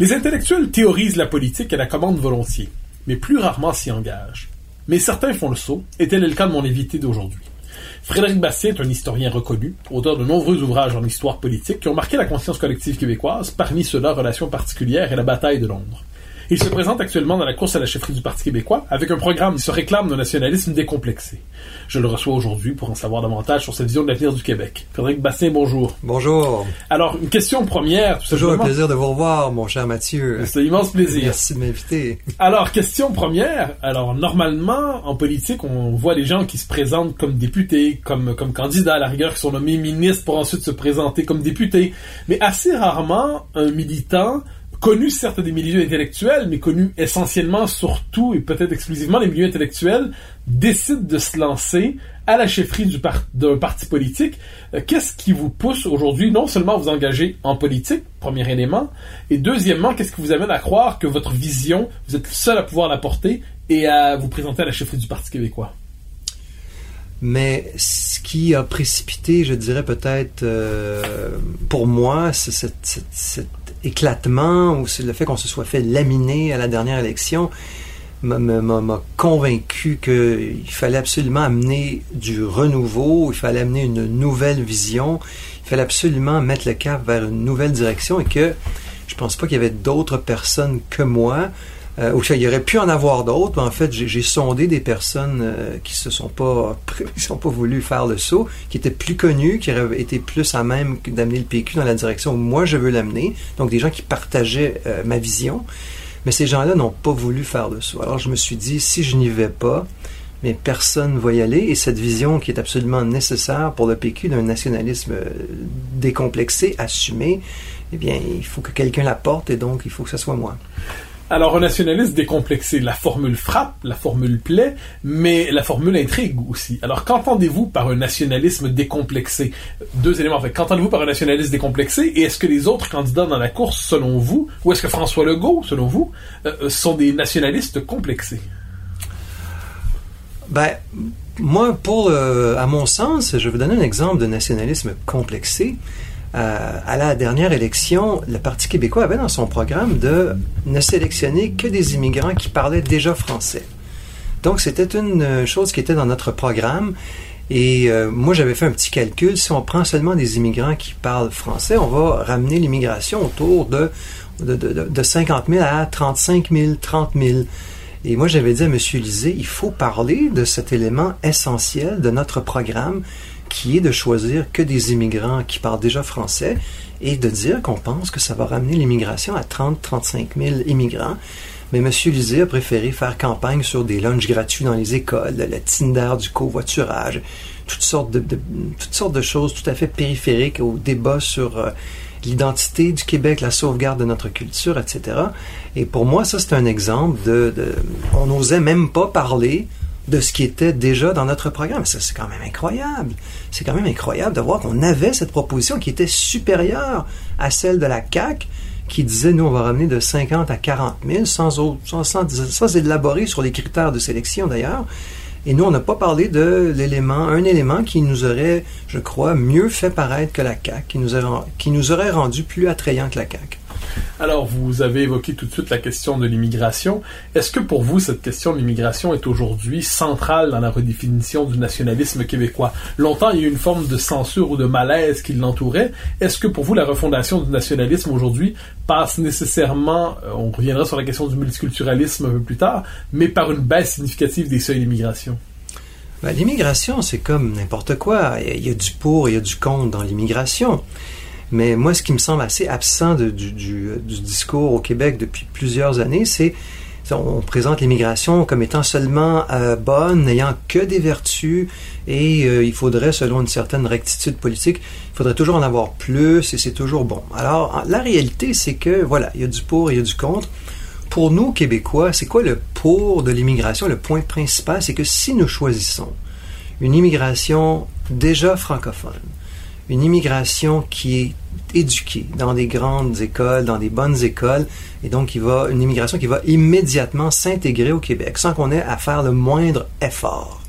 Les intellectuels théorisent la politique et la commandent volontiers, mais plus rarement s'y engagent. Mais certains font le saut, et tel est le cas de mon invité d'aujourd'hui. Frédéric Bastien est un historien reconnu, auteur de nombreux ouvrages en histoire politique qui ont marqué la conscience collective québécoise, parmi ceux-là Relations particulières et la bataille de Londres. Il se présente actuellement dans la course à la chefferie du Parti québécois avec un programme qui se réclame d'un nationalisme décomplexé. Je le reçois aujourd'hui pour en savoir davantage sur sa vision de l'avenir du Québec. Frédéric Bastien, bonjour. Bonjour. Alors, une question première. Tout Toujours un plaisir de vous revoir, mon cher Mathieu. C'est un immense plaisir. Merci de m'inviter. Alors, question première. Alors, normalement, en politique, on voit les gens qui se présentent comme députés, comme, comme candidats, à la rigueur, qui sont nommés ministres pour ensuite se présenter comme députés. Mais assez rarement, un militant connu certes des milieux intellectuels, mais connu essentiellement, surtout et peut-être exclusivement des milieux intellectuels, décide de se lancer à la chefferie du d'un parti politique. Euh, qu'est-ce qui vous pousse aujourd'hui non seulement à vous engager en politique, premier élément, et deuxièmement, qu'est-ce qui vous amène à croire que votre vision, vous êtes le seul à pouvoir la porter et à vous présenter à la chefferie du Parti québécois? Mais ce qui a précipité, je dirais peut-être euh, pour moi, c'est cet éclatement ou le fait qu'on se soit fait laminer à la dernière élection m'a convaincu qu'il fallait absolument amener du renouveau, il fallait amener une nouvelle vision, il fallait absolument mettre le cap vers une nouvelle direction et que je pense pas qu'il y avait d'autres personnes que moi euh, il y aurait pu en avoir d'autres, mais en fait, j'ai sondé des personnes euh, qui se sont pas, qui sont pas voulu faire le saut, qui étaient plus connues, qui auraient été plus à même d'amener le PQ dans la direction où moi je veux l'amener. Donc des gens qui partageaient euh, ma vision, mais ces gens-là n'ont pas voulu faire le saut. Alors je me suis dit, si je n'y vais pas, mais personne ne va y aller. Et cette vision qui est absolument nécessaire pour le PQ d'un nationalisme euh, décomplexé, assumé, eh bien, il faut que quelqu'un la porte et donc il faut que ce soit moi. Alors, un nationaliste décomplexé, la formule frappe, la formule plaît, mais la formule intrigue aussi. Alors, qu'entendez-vous par un nationalisme décomplexé? Deux éléments. En fait, qu'entendez-vous par un nationaliste décomplexé? Et est-ce que les autres candidats dans la course, selon vous, ou est-ce que François Legault, selon vous, euh, euh, sont des nationalistes complexés? Ben, moi, pour, euh, à mon sens, je vais donner un exemple de nationalisme complexé. Euh, à la dernière élection, le Parti québécois avait dans son programme de ne sélectionner que des immigrants qui parlaient déjà français. Donc, c'était une chose qui était dans notre programme. Et euh, moi, j'avais fait un petit calcul. Si on prend seulement des immigrants qui parlent français, on va ramener l'immigration autour de, de 50 000 à 35 000, 30 000. Et moi, j'avais dit à M. Lisée, il faut parler de cet élément essentiel de notre programme qui est de choisir que des immigrants qui parlent déjà français et de dire qu'on pense que ça va ramener l'immigration à 30-35 000 immigrants. Mais M. Lisée a préféré faire campagne sur des lunchs gratuits dans les écoles, le Tinder du covoiturage, toutes sortes de, toutes sortes de choses tout à fait périphériques au débat sur euh, l'identité du Québec, la sauvegarde de notre culture, etc. Et pour moi, ça, c'est un exemple de, de on n'osait même pas parler de ce qui était déjà dans notre programme. Ça, c'est quand même incroyable. C'est quand même incroyable de voir qu'on avait cette proposition qui était supérieure à celle de la CAC, qui disait, nous, on va ramener de 50 à 40 000, sans, autre, sans, sans, élaborer sur les critères de sélection d'ailleurs. Et nous, on n'a pas parlé de l'élément, un élément qui nous aurait, je crois, mieux fait paraître que la CAC, qui nous, aurait, qui nous aurait rendu plus attrayants que la CAC. Alors, vous avez évoqué tout de suite la question de l'immigration. Est-ce que pour vous, cette question de l'immigration est aujourd'hui centrale dans la redéfinition du nationalisme québécois? Longtemps, il y a eu une forme de censure ou de malaise qui l'entourait. Est-ce que pour vous, la refondation du nationalisme aujourd'hui passe nécessairement, euh, on reviendra sur la question du multiculturalisme un peu plus tard, mais par une baisse significative des seuils d'immigration? Ben, l'immigration, c'est comme n'importe quoi. Il y a du pour, il y a du contre dans l'immigration. Mais moi, ce qui me semble assez absent du, discours au Québec depuis plusieurs années, c'est on présente l'immigration comme étant seulement euh, bonne, n'ayant que des vertus, et euh, il faudrait, selon une certaine rectitude politique, il faudrait toujours en avoir plus, et c'est toujours bon. Alors, la réalité, c'est que, voilà, il y a du pour il y a du contre. Pour nous, Québécois, c'est quoi le pour de l'immigration? Le point principal, c'est que si nous choisissons une immigration déjà francophone, une immigration qui est éduquée dans des grandes écoles, dans des bonnes écoles, et donc qui va, une immigration qui va immédiatement s'intégrer au Québec sans qu'on ait à faire le moindre effort.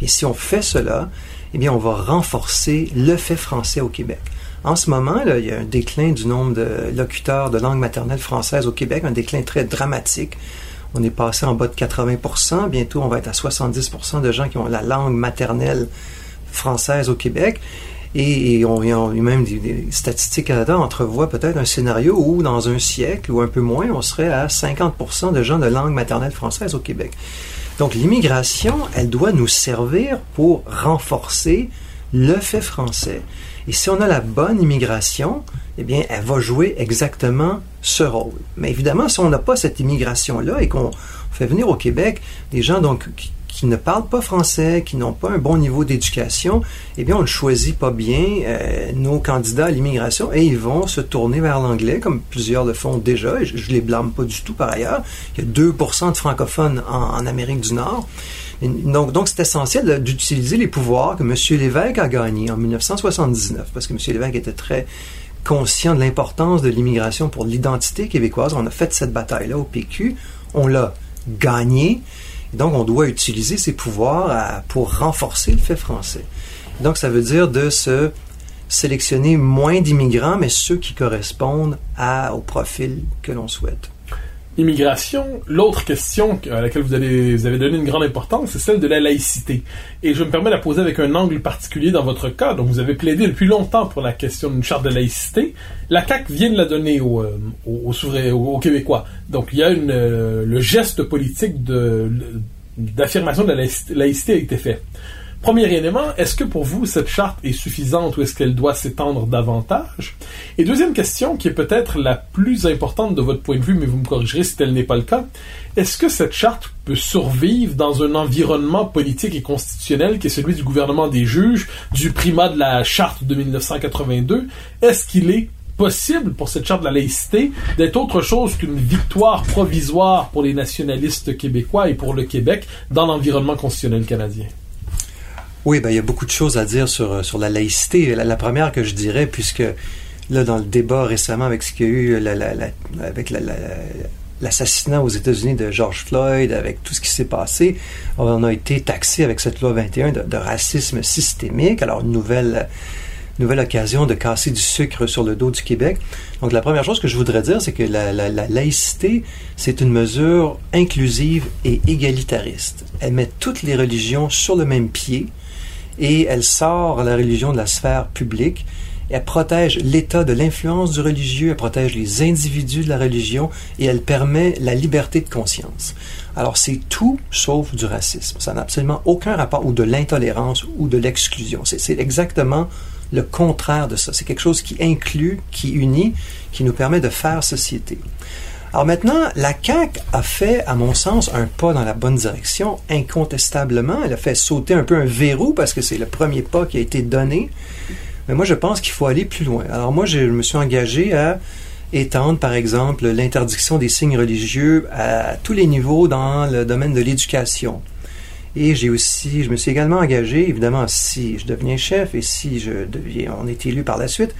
Et si on fait cela, eh bien, on va renforcer le fait français au Québec. En ce moment, il y a un déclin du nombre de locuteurs de langue maternelle française au Québec, un déclin très dramatique. On est passé en bas de 80% Bientôt, on va être à 70% de gens qui ont la langue maternelle française au Québec. Et, on, y a même des, statistiques Canada entrevoient peut-être un scénario où, dans un siècle ou un peu moins, on serait à 50 de gens de langue maternelle française au Québec. Donc l'immigration, elle doit nous servir pour renforcer le fait français. Et si on a la bonne immigration, eh bien, elle va jouer exactement ce rôle. Mais évidemment, si on n'a pas cette immigration-là et qu'on fait venir au Québec des gens donc qui, qui ne parlent pas français, qui n'ont pas un bon niveau d'éducation, eh bien, on ne choisit pas bien euh, nos candidats à l'immigration et ils vont se tourner vers l'anglais, comme plusieurs le font déjà, je ne les blâme pas du tout par ailleurs. Il y a 2% de francophones en, Amérique du Nord. donc, donc c'est essentiel d'utiliser les pouvoirs que M. Lévesque a gagnés en 1979, parce que M. Lévesque était très conscient de l'importance de l'immigration pour l'identité québécoise. On a fait cette bataille-là au PQ. On l'a gagné. Donc, on doit utiliser ces pouvoirs pour renforcer le fait français. Donc, ça veut dire de se sélectionner moins d'immigrants, mais ceux qui correspondent au profil que l'on souhaite immigration, l'autre question à laquelle vous avez, donné une grande importance, c'est celle de la laïcité. Et je me permets de la poser avec un angle particulier dans votre cas. Donc, vous avez plaidé depuis longtemps pour la question d'une charte de laïcité. La CAQ vient de la donner aux, euh, aux, Québécois. Donc, il y a une, euh, le geste politique d'affirmation de la laïcité a été fait. Premier élément, est-ce que pour vous cette charte est suffisante ou est-ce qu'elle doit s'étendre davantage? Et deuxième question, qui est peut-être la plus importante de votre point de vue, mais vous me corrigerez si tel n'est pas le cas, est-ce que cette charte peut survivre dans un environnement politique et constitutionnel qui est celui du gouvernement des juges, du primat de la charte de 1982 Est-ce qu'il est possible pour cette charte de la laïcité d'être autre chose qu'une victoire provisoire pour les nationalistes québécois et pour le Québec dans l'environnement constitutionnel canadien? Oui, ben, il y a beaucoup de choses à dire sur, euh, sur la laïcité. La, première que je dirais, puisque là, dans le débat récemment avec ce qu'il y a eu la, avec l'assassinat aux États-Unis de George Floyd, avec tout ce qui s'est passé, on a été taxé avec cette loi 21 de, racisme systémique. Alors, nouvelle, nouvelle occasion de casser du sucre sur le dos du Québec. Donc, la première chose que je voudrais dire, c'est que la laïcité, c'est une mesure inclusive et égalitariste. Elle met toutes les religions sur le même pied et elle sort la religion de la sphère publique. Elle protège l'État de l'influence du religieux, elle protège les individus de la religion et elle permet la liberté de conscience. Alors c'est tout sauf du racisme. Ça n'a absolument aucun rapport ou de l'intolérance ou de l'exclusion. C'est exactement le contraire de ça. C'est quelque chose qui inclut, qui unit, qui nous permet de faire société. Alors maintenant, la CAQ a fait, à mon sens, un pas dans la bonne direction, incontestablement. Elle a fait sauter un peu un verrou parce que c'est le premier pas qui a été donné. Mais moi, je pense qu'il faut aller plus loin. Alors moi, je me suis engagé à étendre, par exemple, l'interdiction des signes religieux à tous les niveaux dans le domaine de l'éducation. Et j'ai aussi, je me suis également engagé, évidemment, si je deviens chef et si je deviens, on est élu par la suite,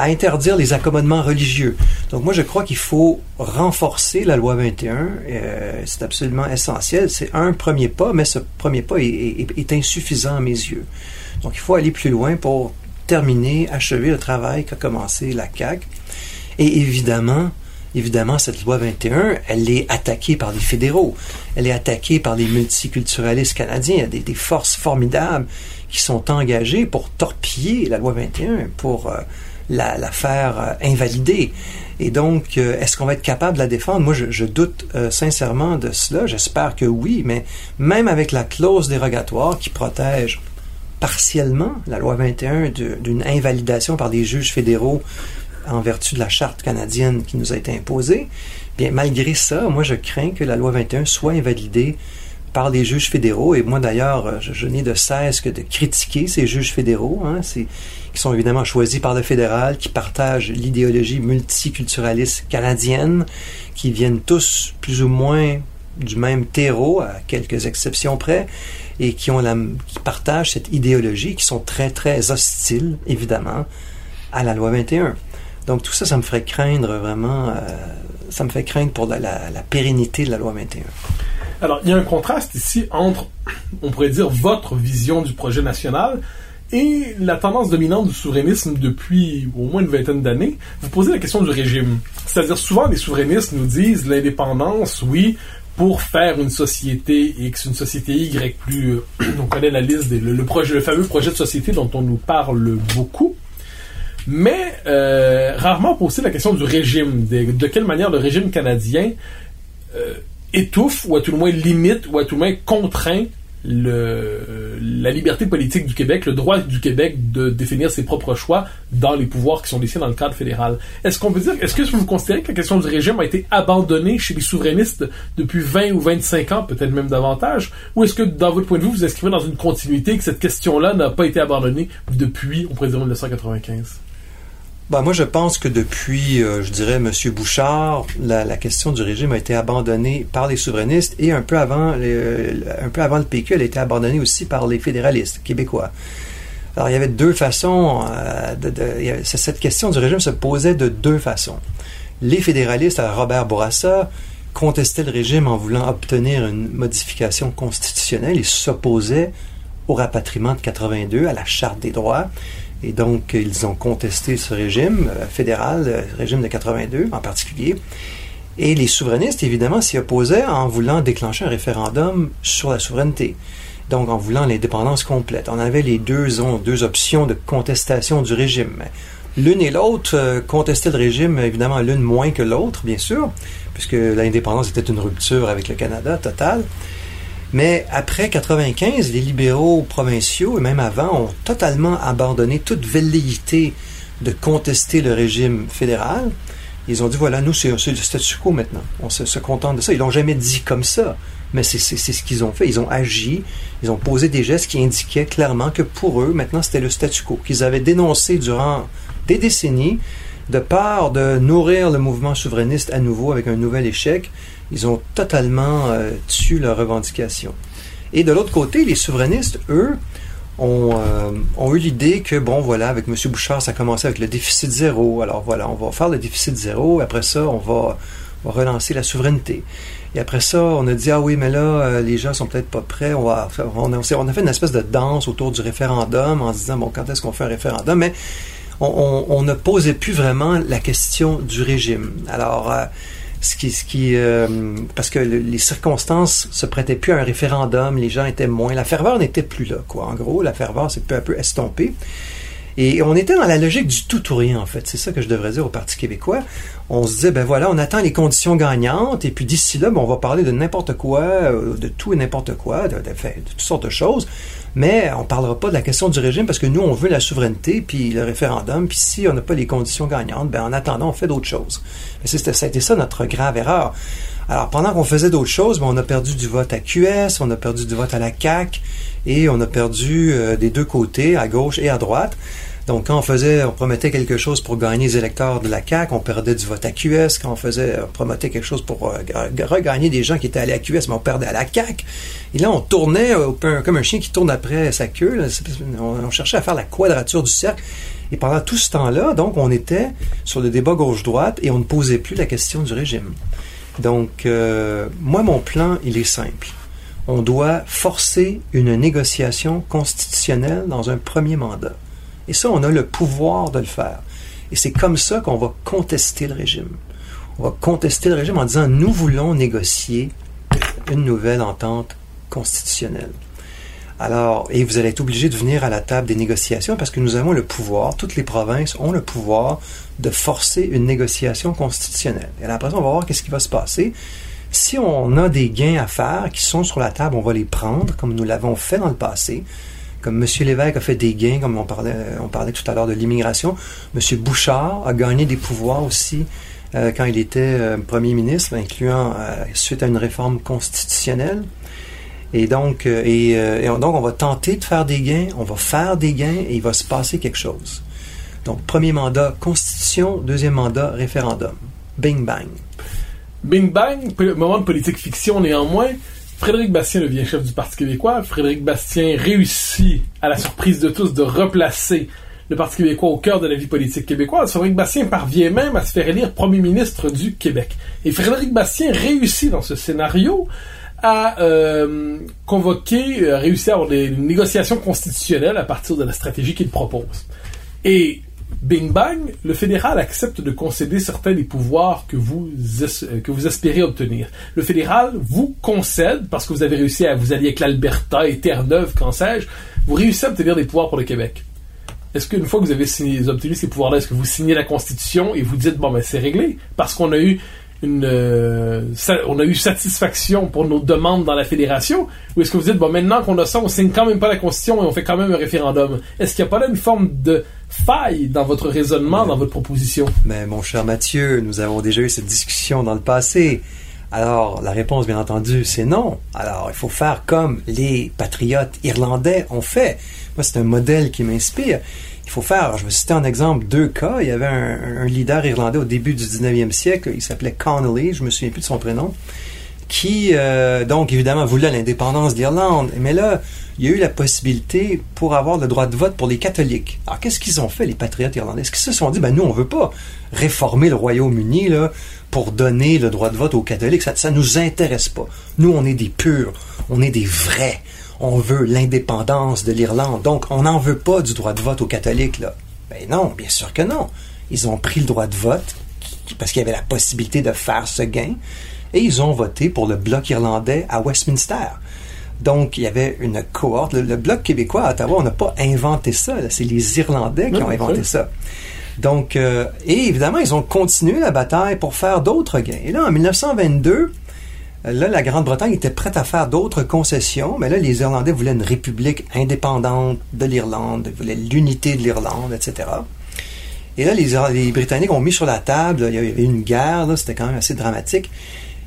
à interdire les accommodements religieux. Donc moi, je crois qu'il faut renforcer la loi 21. Euh, c'est absolument essentiel. C'est un premier pas, mais ce premier pas est, insuffisant à mes yeux. Donc il faut aller plus loin pour terminer, achever le travail qu'a commencé la CAQ. Et évidemment, évidemment, cette loi 21, elle est attaquée par les fédéraux. Elle est attaquée par les multiculturalistes canadiens. Il y a des, forces formidables qui sont engagées pour torpiller la loi 21, pour euh, la, faire euh, invalider. Et donc, euh, est-ce qu'on va être capable de la défendre? Moi, je, doute euh, sincèrement de cela. J'espère que oui, mais même avec la clause dérogatoire qui protège partiellement la loi 21 d'une invalidation par des juges fédéraux en vertu de la charte canadienne qui nous a été imposée, bien malgré ça, moi je crains que la loi 21 soit invalidée par les juges fédéraux. Et moi d'ailleurs, je, je n'ai de cesse que de critiquer ces juges fédéraux, hein, qui sont évidemment choisis par le fédéral, qui partagent l'idéologie multiculturaliste canadienne, qui viennent tous plus ou moins du même terreau, à quelques exceptions près, et qui, ont la, qui partagent cette idéologie, qui sont très, très hostiles, évidemment, à la loi 21. Donc tout ça, ça me ferait craindre vraiment, euh, ça me fait craindre pour la, pérennité de la loi 21. Alors, il y a un contraste ici entre, on pourrait dire, votre vision du projet national et la tendance dominante du souverainisme depuis au moins une vingtaine d'années. Vous posez la question du régime. C'est-à-dire, souvent, les souverainistes nous disent l'indépendance, oui, pour faire une société X, une société Y plus, euh, on connaît la liste, des, le, projet, le fameux projet de société dont on nous parle beaucoup. Mais euh, rarement poser la question du régime, de, de, quelle manière le régime canadien euh, étouffe ou à tout le moins limite ou à tout le moins contraint le, la liberté politique du Québec, le droit du Québec de définir ses propres choix dans les pouvoirs qui sont laissés dans le cadre fédéral. Est-ce qu'on peut dire, est-ce que vous considérez que la question du régime a été abandonnée chez les souverainistes depuis 20 ou 25 ans, peut-être même davantage, ou est-ce que, dans votre point de vue, vous inscrivez dans une continuité que cette question-là n'a pas été abandonnée depuis, on pourrait dire, 1995? Ben, moi, je pense que depuis, euh, je dirais, M. Bouchard, la, question du régime a été abandonnée par les souverainistes et un peu avant, un peu avant le PQ, elle a été abandonnée aussi par les fédéralistes québécois. Alors, il y avait deux façons. Euh, de, cette question du régime se posait de deux façons. Les fédéralistes, Robert Bourassa, contestaient le régime en voulant obtenir une modification constitutionnelle et s'opposaient au rapatriement de 82, à la Charte des droits. Et donc, ils ont contesté ce régime fédéral, le régime de 82 en particulier. Et les souverainistes, évidemment, s'y opposaient en voulant déclencher un référendum sur la souveraineté. Donc, en voulant l'indépendance complète. On avait les deux, deux options de contestation du régime. L'une et l'autre euh, contestaient le régime, évidemment, l'une moins que l'autre, bien sûr, puisque l'indépendance était une rupture avec le Canada totale. Mais après 95, les libéraux provinciaux, et même avant, ont totalement abandonné toute velléité de contester le régime fédéral. Ils ont dit, voilà, nous, c'est le statu quo maintenant. On se, contente de ça. Ils l'ont jamais dit comme ça, mais c'est ce qu'ils ont fait. Ils ont agi, ils ont posé des gestes qui indiquaient clairement que pour eux, maintenant, c'était le statu quo, qu'ils avaient dénoncé durant des décennies, de peur de nourrir le mouvement souverainiste à nouveau avec un nouvel échec, ils ont totalement euh, tué leurs revendications. Et de l'autre côté, les souverainistes, eux, ont, euh, ont eu l'idée que, bon, voilà, avec M. Bouchard, ça a commencé avec le déficit zéro. Alors voilà, on va faire le déficit zéro. Après ça, on va, relancer la souveraineté. Et après ça, on a dit, ah oui, mais là, euh, les gens sont peut-être pas prêts. On, a, fait une espèce de danse autour du référendum en se disant, bon, quand est-ce qu'on fait un référendum? Mais on, ne posait plus vraiment la question du régime. Alors, euh, ce qui, ce qui euh, parce que le, les circonstances se prêtaient plus à un référendum, les gens étaient moins, la ferveur n'était plus là, quoi. En gros, la ferveur s'est peu à peu estompée. Et on était dans la logique du tout ou rien, en fait. C'est ça que je devrais dire au Parti québécois. On se disait, ben voilà, on attend les conditions gagnantes, et puis d'ici là, ben, on va parler de n'importe quoi, euh, de tout et n'importe quoi, de, toutes sortes de choses. Mais on parlera pas de la question du régime parce que nous, on veut la souveraineté, puis le référendum, puis si on n'a pas les conditions gagnantes, ben en attendant, on fait d'autres choses. a été ça notre grave erreur. Alors, pendant qu'on faisait d'autres choses, ben, on a perdu du vote à QS, on a perdu du vote à la CAQ, et on a perdu euh, des deux côtés, à gauche et à droite. Donc, quand on faisait, on promettait quelque chose pour gagner les électeurs de la CAQ, on perdait du vote à QS. Quand on faisait, on promettait quelque chose pour euh, regagner des gens qui étaient allés à QS, mais on perdait à la CAQ. Et là, on tournait euh, comme un chien qui tourne après sa queue. On, on cherchait à faire la quadrature du cercle. Et pendant tout ce temps-là, donc, on était sur le débat gauche-droite et on ne posait plus la question du régime. Donc, euh, moi, mon plan, il est simple. On doit forcer une négociation constitutionnelle dans un premier mandat. Et ça, on a le pouvoir de le faire. Et c'est comme ça qu'on va contester le régime. On va contester le régime en disant nous voulons négocier une nouvelle entente constitutionnelle. Alors, et vous allez être obligé de venir à la table des négociations parce que nous avons le pouvoir, toutes les provinces ont le pouvoir de forcer une négociation constitutionnelle. Et après ça, on va voir qu'est-ce qui va se passer. Si on a des gains à faire qui sont sur la table, on va les prendre, comme nous l'avons fait dans le passé. Comme M. Lévesque a fait des gains, comme on parlait, on parlait tout à l'heure de l'immigration. M. Bouchard a gagné des pouvoirs aussi euh, quand il était euh, premier ministre, incluant euh, suite à une réforme constitutionnelle. Et donc, euh, euh, et on- donc, on va tenter de faire des gains, on va faire des gains et il va se passer quelque chose. Donc, premier mandat, constitution, deuxième mandat, référendum. Bing bang. Bing bang, moment de politique fiction néanmoins. Frédéric Bastien devient chef du Parti québécois. Frédéric Bastien réussit, à la surprise de tous, de replacer le Parti québécois au cœur de la vie politique québécoise. Frédéric Bastien parvient même à se faire élire premier ministre du Québec. Et Frédéric Bastien réussit dans ce scénario à euh, convoquer, euh, réussir à avoir des négociations constitutionnelles à partir de la stratégie qu'il propose. Et Bing bang, le fédéral accepte de concéder certains des pouvoirs que vous, que vous espérez obtenir. Le fédéral vous concède, parce que vous avez réussi à vous allier avec l'Alberta et Terre-Neuve, qu'en sais-je, vous réussissez à obtenir des pouvoirs pour le Québec. Est-ce qu'une fois que vous avez obtenu ces pouvoirs-là, est-ce que vous signez la Constitution et vous dites, bon, ben c'est réglé, parce qu'on a eu euh, on a eu satisfaction pour nos demandes dans la fédération, ou est-ce que vous dites, bon, maintenant qu'on a ça, on signe quand même pas la Constitution et on fait quand même un référendum? Est-ce qu'il n'y a pas là une forme de faille dans votre raisonnement, dans votre proposition? Mais mon cher Mathieu, nous avons déjà eu cette discussion dans le passé. Alors, la réponse, bien entendu, c'est non. Alors, il faut faire comme les patriotes irlandais ont fait. Moi, c'est un modèle qui m'inspire. Il faut faire, je vais citer en exemple deux cas. Il y avait un, leader irlandais au début du 19e siècle, il s'appelait Connolly, je me souviens plus de son prénom, qui, euh, donc, évidemment, voulait l'indépendance d'Irlande. Mais là, il y a eu la possibilité pour avoir le droit de vote pour les catholiques. Alors, qu'est-ce qu'ils ont fait, les patriotes irlandais? Est-ce qu'ils se sont dit, ben, nous, on veut pas réformer le Royaume-Uni, là, pour donner le droit de vote aux catholiques? Ça, ça nous intéresse pas. Nous, on est des purs. On est des vrais. On veut l'indépendance de l'Irlande. Donc, on n'en veut pas du droit de vote aux catholiques, là. Ben non, bien sûr que non. Ils ont pris le droit de vote parce qu'il y avait la possibilité de faire ce gain et ils ont voté pour le bloc irlandais à Westminster. Donc, il y avait une cohorte. Le, le bloc québécois à Ottawa, on n'a pas inventé ça. C'est les Irlandais qui Non, ont inventé oui. ça. Donc, euh, et évidemment, ils ont continué la bataille pour faire d'autres gains. Et là, en 1922, euh, là, la Grande-Bretagne était prête à faire d'autres concessions, mais là, les Irlandais voulaient une république indépendante de l'Irlande, voulaient l'unité de l'Irlande, etc. Et là, les, Britanniques ont mis sur la table, il y avait une guerre, c'était quand même assez dramatique.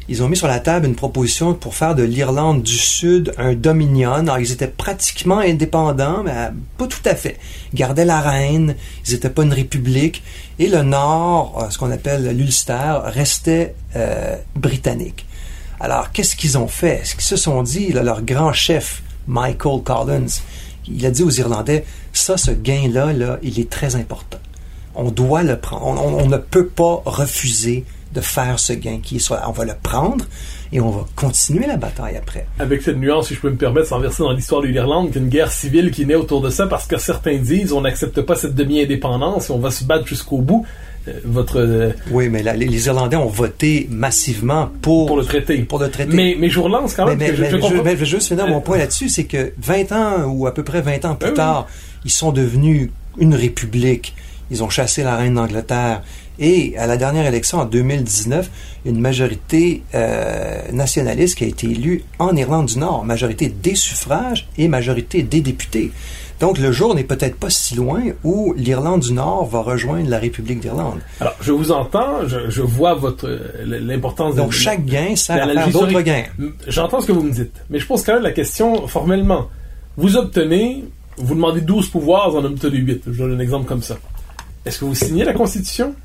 Ils ont mis sur la table une proposition pour faire de l'Irlande du Sud un dominion. Alors, ils étaient pratiquement indépendants, mais euh, pas tout à fait. Ils gardaient la reine, ils n'étaient pas une république. Et le Nord, euh, ce qu'on appelle l'Ulster, restait euh, britannique. Alors, qu'est-ce qu'ils ont fait? Ce qu'ils se sont dit, leur grand chef, Michael Collins, il a dit aux Irlandais, ça, ce gain-là, là, il est très important. On doit le prendre. On, ne peut pas refuser de faire ce gain qui On va le prendre et on va continuer la bataille après. Avec cette nuance, si je peux me permettre, sans verser dans l'histoire de l'Irlande, qu'une guerre civile qui naît autour de ça, parce que certains disent on n'accepte pas cette demi-indépendance et on va se battre jusqu'au bout. Euh, votre euh, Oui, mais les, les Irlandais ont voté massivement pour, pour le traité. pour le traité. Mais, mais je vous relance quand même. mais- que mais je, mais je veux juste finir mon Euh, point là-dessus, c'est que 20 ans ou à peu près 20 ans plus oui. tard, ils sont devenus une république. Ils ont chassé la reine d'Angleterre. Et à la dernière élection en 2019, une majorité euh, nationaliste qui a été élue en Irlande du Nord, majorité des suffrages et majorité des députés. Donc le jour n'est peut-être pas si loin où l'Irlande du Nord va rejoindre la République d'Irlande. Alors, je vous entends, je, je vois votre l'importance Donc de chaque gain sert à faire d'autres gains. J'entends ce que vous me dites, mais je pose quand même la question formellement. Vous obtenez, vous demandez 12 pouvoirs, vous en obtenez 8. Je donne un exemple comme ça. Est-ce que vous signez la Constitution?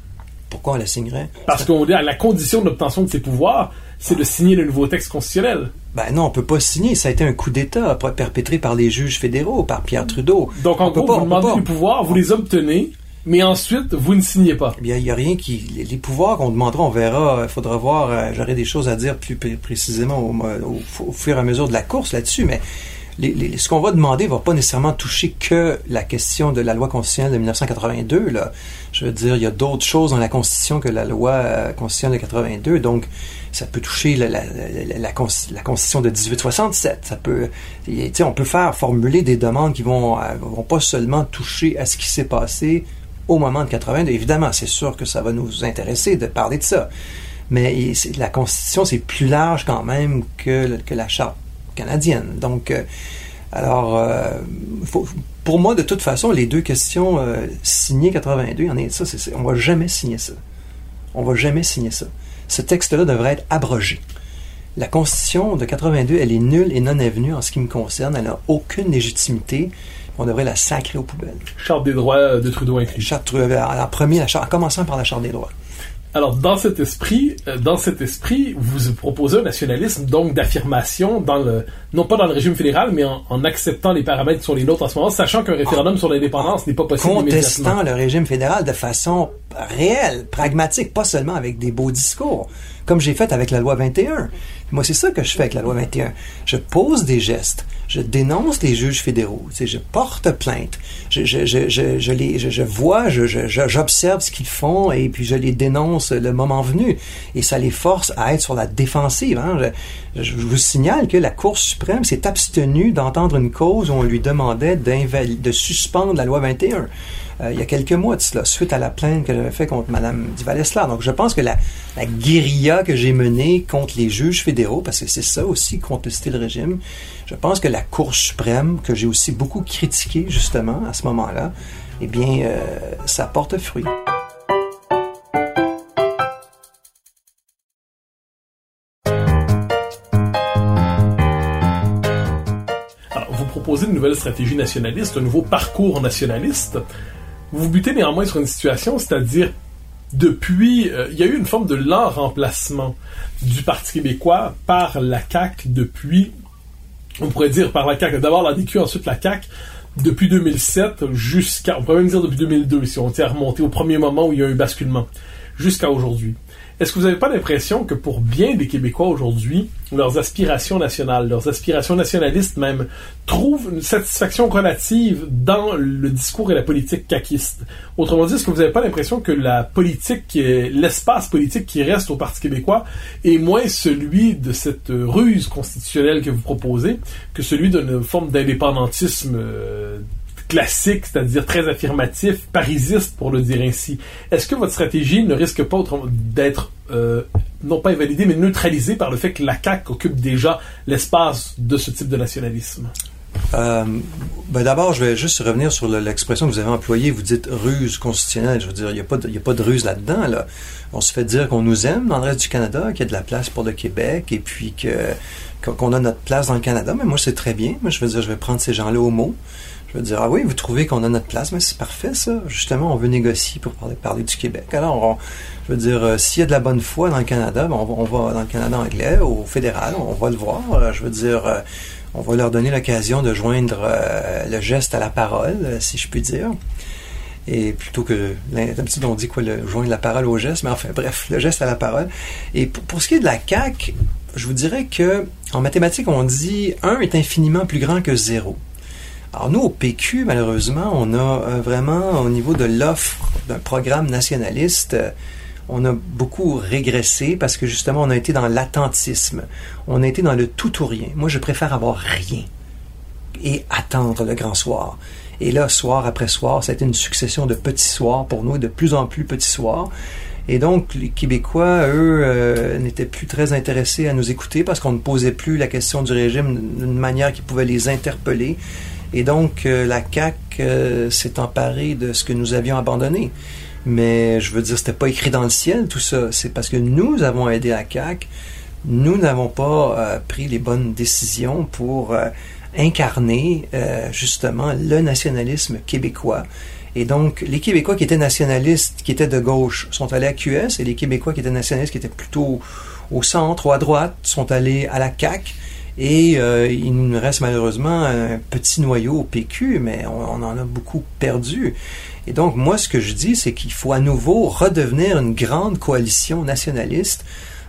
Pourquoi on la signerait? Parce qu'on dit à la condition d'obtention de ces pouvoirs, c'est de signer le nouveau texte constitutionnel. Ben non, on peut pas signer. Ça a été un coup d'État per- perpétré par les juges fédéraux, par Pierre Trudeau. Donc, en On peut gros, pas, vous on peut demandez les pouvoirs, vous les obtenez, mais ensuite, vous ne signez pas. Eh bien, il n'y a rien qui. Les, pouvoirs qu'on demandera, on verra. Il faudra voir. euh, J'aurai des choses à dire plus pré- précisément au, au- au fur et à mesure de la course là-dessus. Mais ce qu'on va demander va pas nécessairement toucher que la question de la loi constitutionnelle de 1982. Là. Je veux dire, il y a d'autres choses dans la Constitution que la loi euh, constitutionnelle de 82. Donc, ça peut toucher la Constitution de 1867. Ça peut, on peut faire formuler des demandes qui vont, euh, vont pas seulement toucher à ce qui s'est passé au moment de 82. Évidemment, c'est sûr que ça va nous intéresser de parler de ça. Mais la Constitution, c'est plus large quand même que, que la Charte canadienne. Donc, euh, alors, euh, pour moi, de toute façon, les deux questions euh, signées 82, en est, ça, c'est, on va jamais signer ça. On va jamais signer ça. Ce texte-là devrait être abrogé. La Constitution de 82, elle est nulle et non avenue en ce qui me concerne. Elle n'a aucune légitimité. On devrait la sacrer aux poubelles. Charte des droits de Trudeau inclus. Charte, en premier, la charte, en commençant par la Charte des droits. Alors dans cet esprit, euh, dans cet esprit, vous proposez un nationalisme donc d'affirmation dans le non pas dans le régime fédéral, mais en, acceptant les paramètres qui sont les nôtres en ce moment, sachant qu'un référendum sur l'indépendance n'est pas possible. Contestant le régime fédéral de façon réelle, pragmatique, pas seulement avec des beaux discours, comme j'ai fait avec la loi 21. Moi, c'est ça que je fais avec la loi 21. Je pose des gestes je dénonce les juges fédéraux, je porte plainte, je, je, je, je, les, je, vois, j'observe ce qu'ils font et puis je les dénonce le moment venu. Et ça les force à être sur la défensive. Hein. Je, vous signale que la Cour suprême s'est abstenue d'entendre une cause où on lui demandait de suspendre la loi 21. Euh, il y a quelques mois de cela, suite à la plainte que j'avais faite contre Mme Duvalesla. Donc, je pense que la, la guérilla que j'ai menée contre les juges fédéraux, parce que c'est ça aussi, contester le régime, je pense que la Cour suprême, que j'ai aussi beaucoup critiqué justement à ce moment-là, eh bien, euh, ça porte fruit. Une nouvelle stratégie nationaliste, un nouveau parcours nationaliste. Vous butez néanmoins sur une situation, c'est-à-dire depuis, euh, il y a eu une forme de lent remplacement du Parti québécois par la CAQ depuis on pourrait dire par la CAQ, d'abord la DQ, ensuite la CAQ, depuis 2007 jusqu'à, on pourrait même dire depuis 2002, si on tient à remonter au premier moment où il y a eu basculement, jusqu'à aujourd'hui. Est-ce que vous n'avez pas l'impression que pour bien des Québécois aujourd'hui, leurs aspirations nationales, leurs aspirations nationalistes même, trouvent une satisfaction relative dans le discours et la politique caquiste? Autrement dit, est-ce que vous n'avez pas l'impression que la politique, l'espace politique qui reste au Parti québécois est moins celui de cette ruse constitutionnelle que vous proposez que celui d'une forme d'indépendantisme euh, classique, c'est-à-dire très affirmatif, parisiste pour le dire ainsi. Est-ce que votre stratégie ne risque pas d'être euh, non pas invalidée, mais neutralisée par le fait que la CAQ occupe déjà l'espace de ce type de nationalisme? Euh, ben D'abord, je vais juste revenir sur l'expression que vous avez employée. Vous dites ruse constitutionnelle. Je veux dire, il n'y a, pas de, a pas de ruse là-dedans. Là. On se fait dire qu'on nous aime dans le reste du Canada, qu'il y a de la place pour le Québec et puis que qu'on a notre place dans le Canada. Mais moi, c'est très bien. Moi, je veux dire, je vais prendre ces gens-là au mot. Je veux dire, ah oui, vous trouvez qu'on a notre place, mais c'est parfait ça. Justement, on veut négocier pour parler, du Québec. Alors, je veux dire, euh, s'il y a de la bonne foi dans le Canada, ben, on, va, dans le Canada anglais, au fédéral, on va le voir. Euh, je veux dire, euh, on va leur donner l'occasion de joindre le geste à la parole, si je puis dire. Et plutôt que d'habitude on dit quoi, le, joindre la parole au geste, mais enfin bref, le geste à la parole. Et pour, pour ce qui est de la CAC, je vous dirais que en mathématiques on dit 1 est infiniment plus grand que 0. Alors nous, au PQ, malheureusement, on a euh, vraiment, au niveau de l'offre d'un programme nationaliste, euh, on a beaucoup régressé parce que justement, on a été dans l'attentisme. On a été dans le tout ou rien. Moi, je préfère avoir rien et attendre le grand soir. Et là, soir après soir, ça a été une succession de petits soirs pour nous, de plus en plus petits soirs. Et donc, les Québécois, eux, euh, n'étaient plus très intéressés à nous écouter parce qu'on ne posait plus la question du régime d'une manière qui pouvait les interpeller. Et donc, euh, la CAQ euh, s'est emparée de ce que nous avions abandonné. Mais je veux dire, c'était pas écrit dans le ciel, tout ça. C'est parce que nous avons aidé la CAQ. Nous n'avons pas euh, pris les bonnes décisions pour incarner justement le nationalisme québécois. Et donc, les Québécois qui étaient nationalistes, qui étaient de gauche, sont allés à QS, et les Québécois qui étaient nationalistes, qui étaient plutôt au centre ou à droite, sont allés à la CAQ. Et euh, il nous reste malheureusement un petit noyau au PQ, mais on, en a beaucoup perdu. Et donc, moi, ce que je dis, c'est qu'il faut à nouveau redevenir une grande coalition nationaliste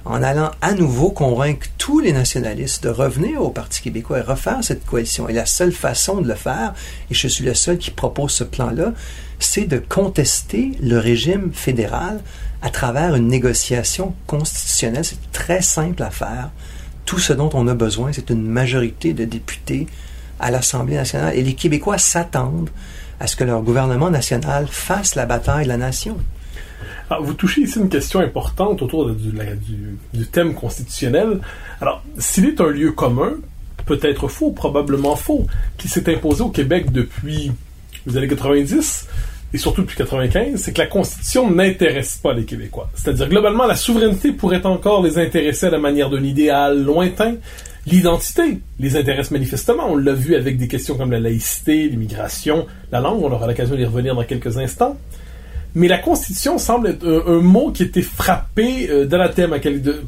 en allant à nouveau convaincre tous les nationalistes de revenir au Parti québécois et refaire cette coalition. Et la seule façon de le faire, et je suis le seul qui propose ce plan-là, c'est de contester le régime fédéral à travers une négociation constitutionnelle. C'est très simple à faire. Tout ce dont on a besoin, c'est une majorité de députés à l'Assemblée nationale. Et les Québécois s'attendent à ce que leur gouvernement national fasse la bataille de la nation. Alors, vous touchez ici une question importante autour du, du, thème constitutionnel. Alors, s'il est un lieu commun, peut-être faux, probablement faux, qui s'est imposé au Québec depuis les années 90, et surtout depuis 95, c'est que la Constitution n'intéresse pas les Québécois. C'est-à-dire, globalement, la souveraineté pourrait encore les intéresser à la manière d'un idéal lointain. L'identité les intéresse manifestement. On l'a vu avec des questions comme la laïcité, l'immigration, la langue. On aura l'occasion d'y revenir dans quelques instants. Mais la Constitution semble être un, mot qui était frappé euh, thème,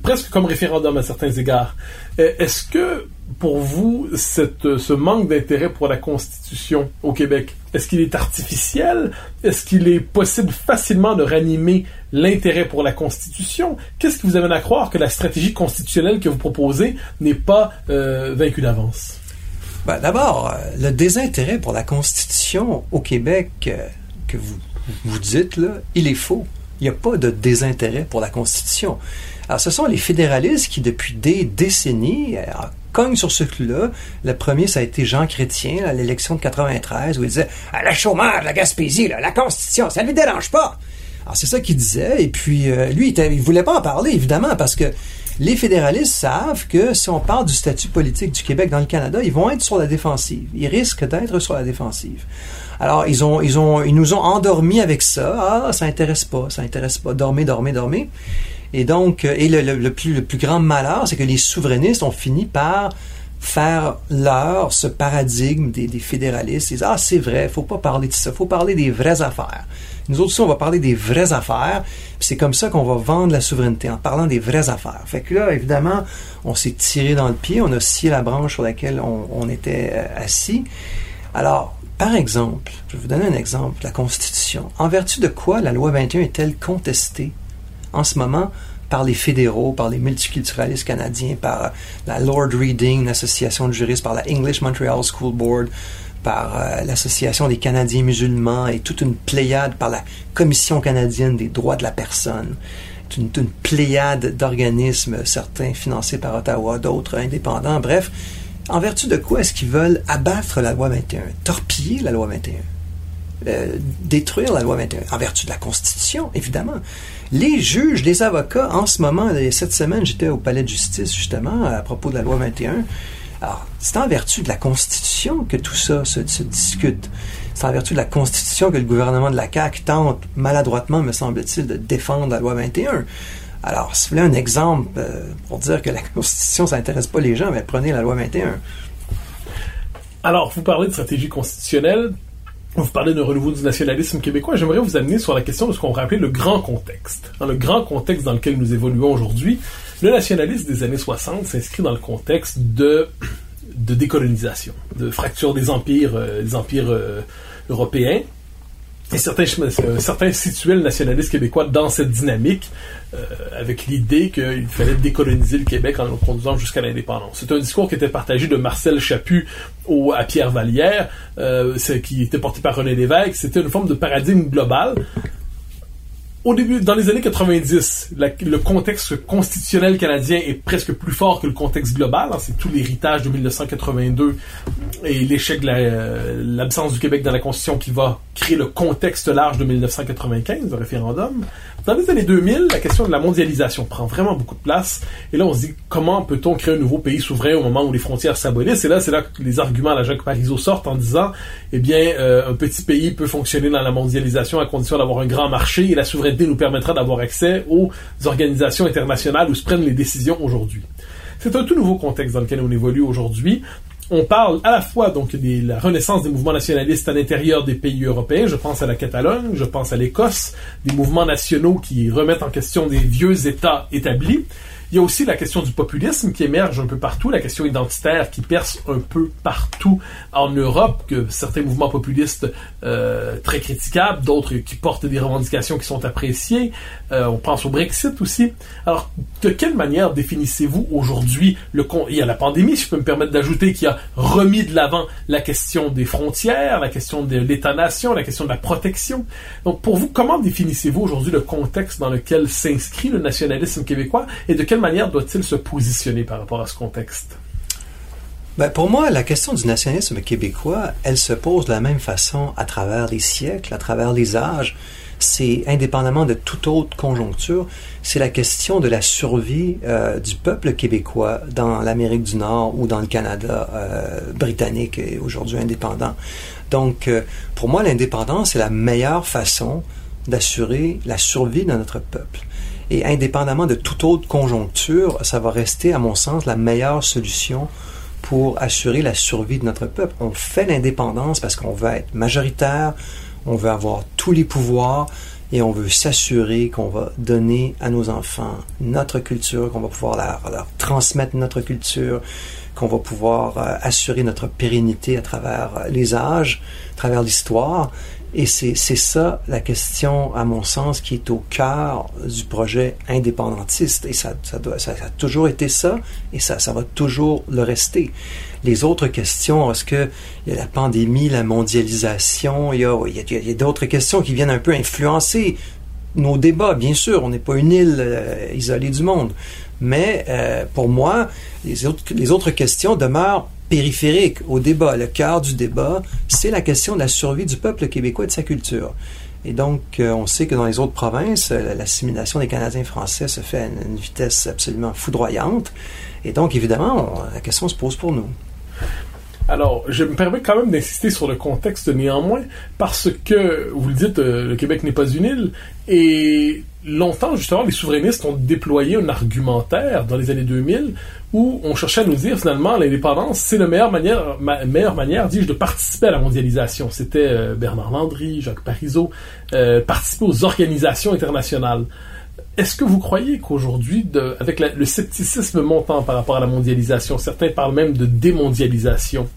presque comme référendum à certains égards. Euh, est-ce que, pour vous, cette, ce manque d'intérêt pour la Constitution au Québec, est-ce qu'il est artificiel? Est-ce qu'il est possible facilement de ranimer l'intérêt pour la Constitution? Qu'est-ce qui vous amène à croire que la stratégie constitutionnelle que vous proposez n'est pas euh, vaincue d'avance? Ben, D'abord, le désintérêt pour la Constitution au Québec que vous vous dites, là, il est faux. Il n'y a pas de désintérêt pour la Constitution. Alors, ce sont les fédéralistes qui, depuis des décennies, euh, cognent sur ce clou-là. Le premier, ça a été Jean Chrétien, à l'élection de 93, où il disait ah, la chômage, la Gaspésie, la Constitution, ça ne lui dérange pas. Alors, c'est ça qu'il disait. Et puis, euh, lui, il ne voulait pas en parler, évidemment, parce que les fédéralistes savent que si on parle du statut politique du Québec dans le Canada, ils vont être sur la défensive. Ils risquent d'être sur la défensive. Alors, ils ont, ils ont, ils nous ont endormis avec ça. Ah, ça intéresse pas, ça intéresse pas. Dormez, dormez, dormez. Et donc, et le, plus, le plus grand malheur, c'est que les souverainistes ont fini par faire leur ce paradigme des, fédéralistes. Ils disent, ah, c'est vrai, faut pas parler de ça, faut parler des vraies affaires. Nous autres aussi, on va parler des vraies affaires. C'est comme ça qu'on va vendre la souveraineté, en parlant des vraies affaires. Fait que là, évidemment, on s'est tiré dans le pied, on a scié la branche sur laquelle on, on était euh, assis. Alors, par exemple, je vais vous donner un exemple, la Constitution. En vertu de quoi la loi 21 est-elle contestée en ce moment par les fédéraux, par les multiculturalistes canadiens, par la Lord Reading, l'association de juristes, par la English Montreal School Board, par euh, l'Association des Canadiens musulmans et toute une pléiade par la Commission canadienne des droits de la personne. Une, une pléiade d'organismes, certains financés par Ottawa, d'autres indépendants. Bref, en vertu de quoi est-ce qu'ils veulent abattre la loi 21, torpiller la loi 21, euh, détruire la loi 21, en vertu de la Constitution, évidemment. Les juges, les avocats, en ce moment, cette semaine, j'étais au palais de justice, justement, à propos de la loi 21. Alors, c'est en vertu de la Constitution que tout ça se, se discute. C'est en vertu de la Constitution que le gouvernement de la CAQ tente, maladroitement, me semble-t-il, de défendre la loi 21. Alors, si vous voulez un exemple euh, pour dire que la Constitution, ça n'intéresse pas les gens, mais prenez la loi 21. Alors, vous parlez de stratégie constitutionnelle, vous parlez d'un renouveau du nationalisme québécois. J'aimerais vous amener sur la question de ce qu'on appeler le grand contexte. Dans le grand contexte dans lequel nous évoluons aujourd'hui, le nationalisme des années 60 s'inscrit dans le contexte de, de décolonisation, de fracture des empires, euh, des empires euh, européens et certains, euh, certains situaient le nationalisme québécois dans cette dynamique, euh, avec l'idée qu'il fallait décoloniser le Québec en le conduisant jusqu'à l'indépendance. C'est un discours qui était partagé de Marcel Chaput au, à Pierre Vallière, euh, qui était porté par René Lévesque. C'était une forme de paradigme global au début, dans les années 90, le contexte constitutionnel canadien est presque plus fort que le contexte global. Hein. C'est tout l'héritage de 1982 et l'échec de euh, l'absence du Québec dans la Constitution qui va créer le contexte large de 1995, le référendum. Dans les années 2000, la question de la mondialisation prend vraiment beaucoup de place. Et là, on se dit, comment peut-on créer un nouveau pays souverain au moment où les frontières s'abolissent? Et là, c'est là que les arguments à la Jacques Parizeau sortent en disant, eh bien, euh, un petit pays peut fonctionner dans la mondialisation à condition d'avoir un grand marché et la souveraineté nous permettra d'avoir accès aux organisations internationales où se prennent les décisions aujourd'hui. C'est un tout nouveau contexte dans lequel on évolue aujourd'hui on parle à la fois donc de la renaissance des mouvements nationalistes à l'intérieur des pays européens. Je pense à la Catalogne, je pense à l'Écosse, des mouvements nationaux qui remettent en question des vieux États établis. Il y a aussi la question du populisme qui émerge un peu partout, la question identitaire qui perce un peu partout en Europe, que certains mouvements populistes euh, très critiquables, d'autres qui portent des revendications qui sont appréciées. Euh, on pense au Brexit aussi. Alors, de quelle manière définissez-vous aujourd'hui le il y a la pandémie, si je peux me permettre d'ajouter, qui a remis de l'avant la question des frontières, la question de l'État-nation, la question de la protection. Donc, pour vous, comment définissez-vous aujourd'hui le contexte dans lequel s'inscrit le nationalisme québécois et de quelle manière doit-il se positionner par rapport à ce contexte? Ben pour moi, la question du nationalisme québécois, elle se pose de la même façon à travers les siècles, à travers les âges. C'est indépendamment de toute autre conjoncture, c'est la question de la survie euh, du peuple québécois dans l'Amérique du Nord ou dans le Canada euh, britannique et aujourd'hui indépendant. Donc, euh, pour moi, l'indépendance est la meilleure façon d'assurer la survie de notre peuple. Et indépendamment de toute autre conjoncture, ça va rester, à mon sens, la meilleure solution pour assurer la survie de notre peuple. On fait l'indépendance parce qu'on veut être majoritaire, on veut avoir tous les pouvoirs et on veut s'assurer qu'on va donner à nos enfants notre culture, qu'on va pouvoir leur, transmettre notre culture, qu'on va pouvoir euh, assurer notre pérennité à travers euh, les âges, à travers l'histoire. Et c'est ça la question, à mon sens, qui est au cœur du projet indépendantiste. Et ça, ça, doit, ça, a toujours été ça, et ça, ça va toujours le rester. Les autres questions, est-ce que il y a la pandémie, la mondialisation, il y a, il y a, d'autres questions qui viennent un peu influencer nos débats. Bien sûr, on n'est pas une île euh, isolée du monde. Mais euh, pour moi, les autres, les autres questions demeurent périphérique au débat. Le cœur du débat, c'est la question de la survie du peuple québécois et de sa culture. Et donc, euh, on sait que dans les autres provinces, euh, l'assimilation des Canadiens français se fait à une vitesse absolument foudroyante. Et donc, évidemment, la question se pose pour nous. Alors, je me permets quand même d'insister sur le contexte néanmoins, parce que, vous le dites, euh, le Québec n'est pas une île, et longtemps, justement, les souverainistes ont déployé un argumentaire dans les années 2000 où on cherchait à nous dire finalement l'indépendance, c'est la meilleure manière, meilleure manière, dis-je, de participer à la mondialisation. C'était euh, Bernard Landry, Jacques Parizeau, euh, participer aux organisations internationales. Est-ce que vous croyez qu'aujourd'hui, avec le scepticisme montant par rapport à la mondialisation, certains parlent même de démondialisation,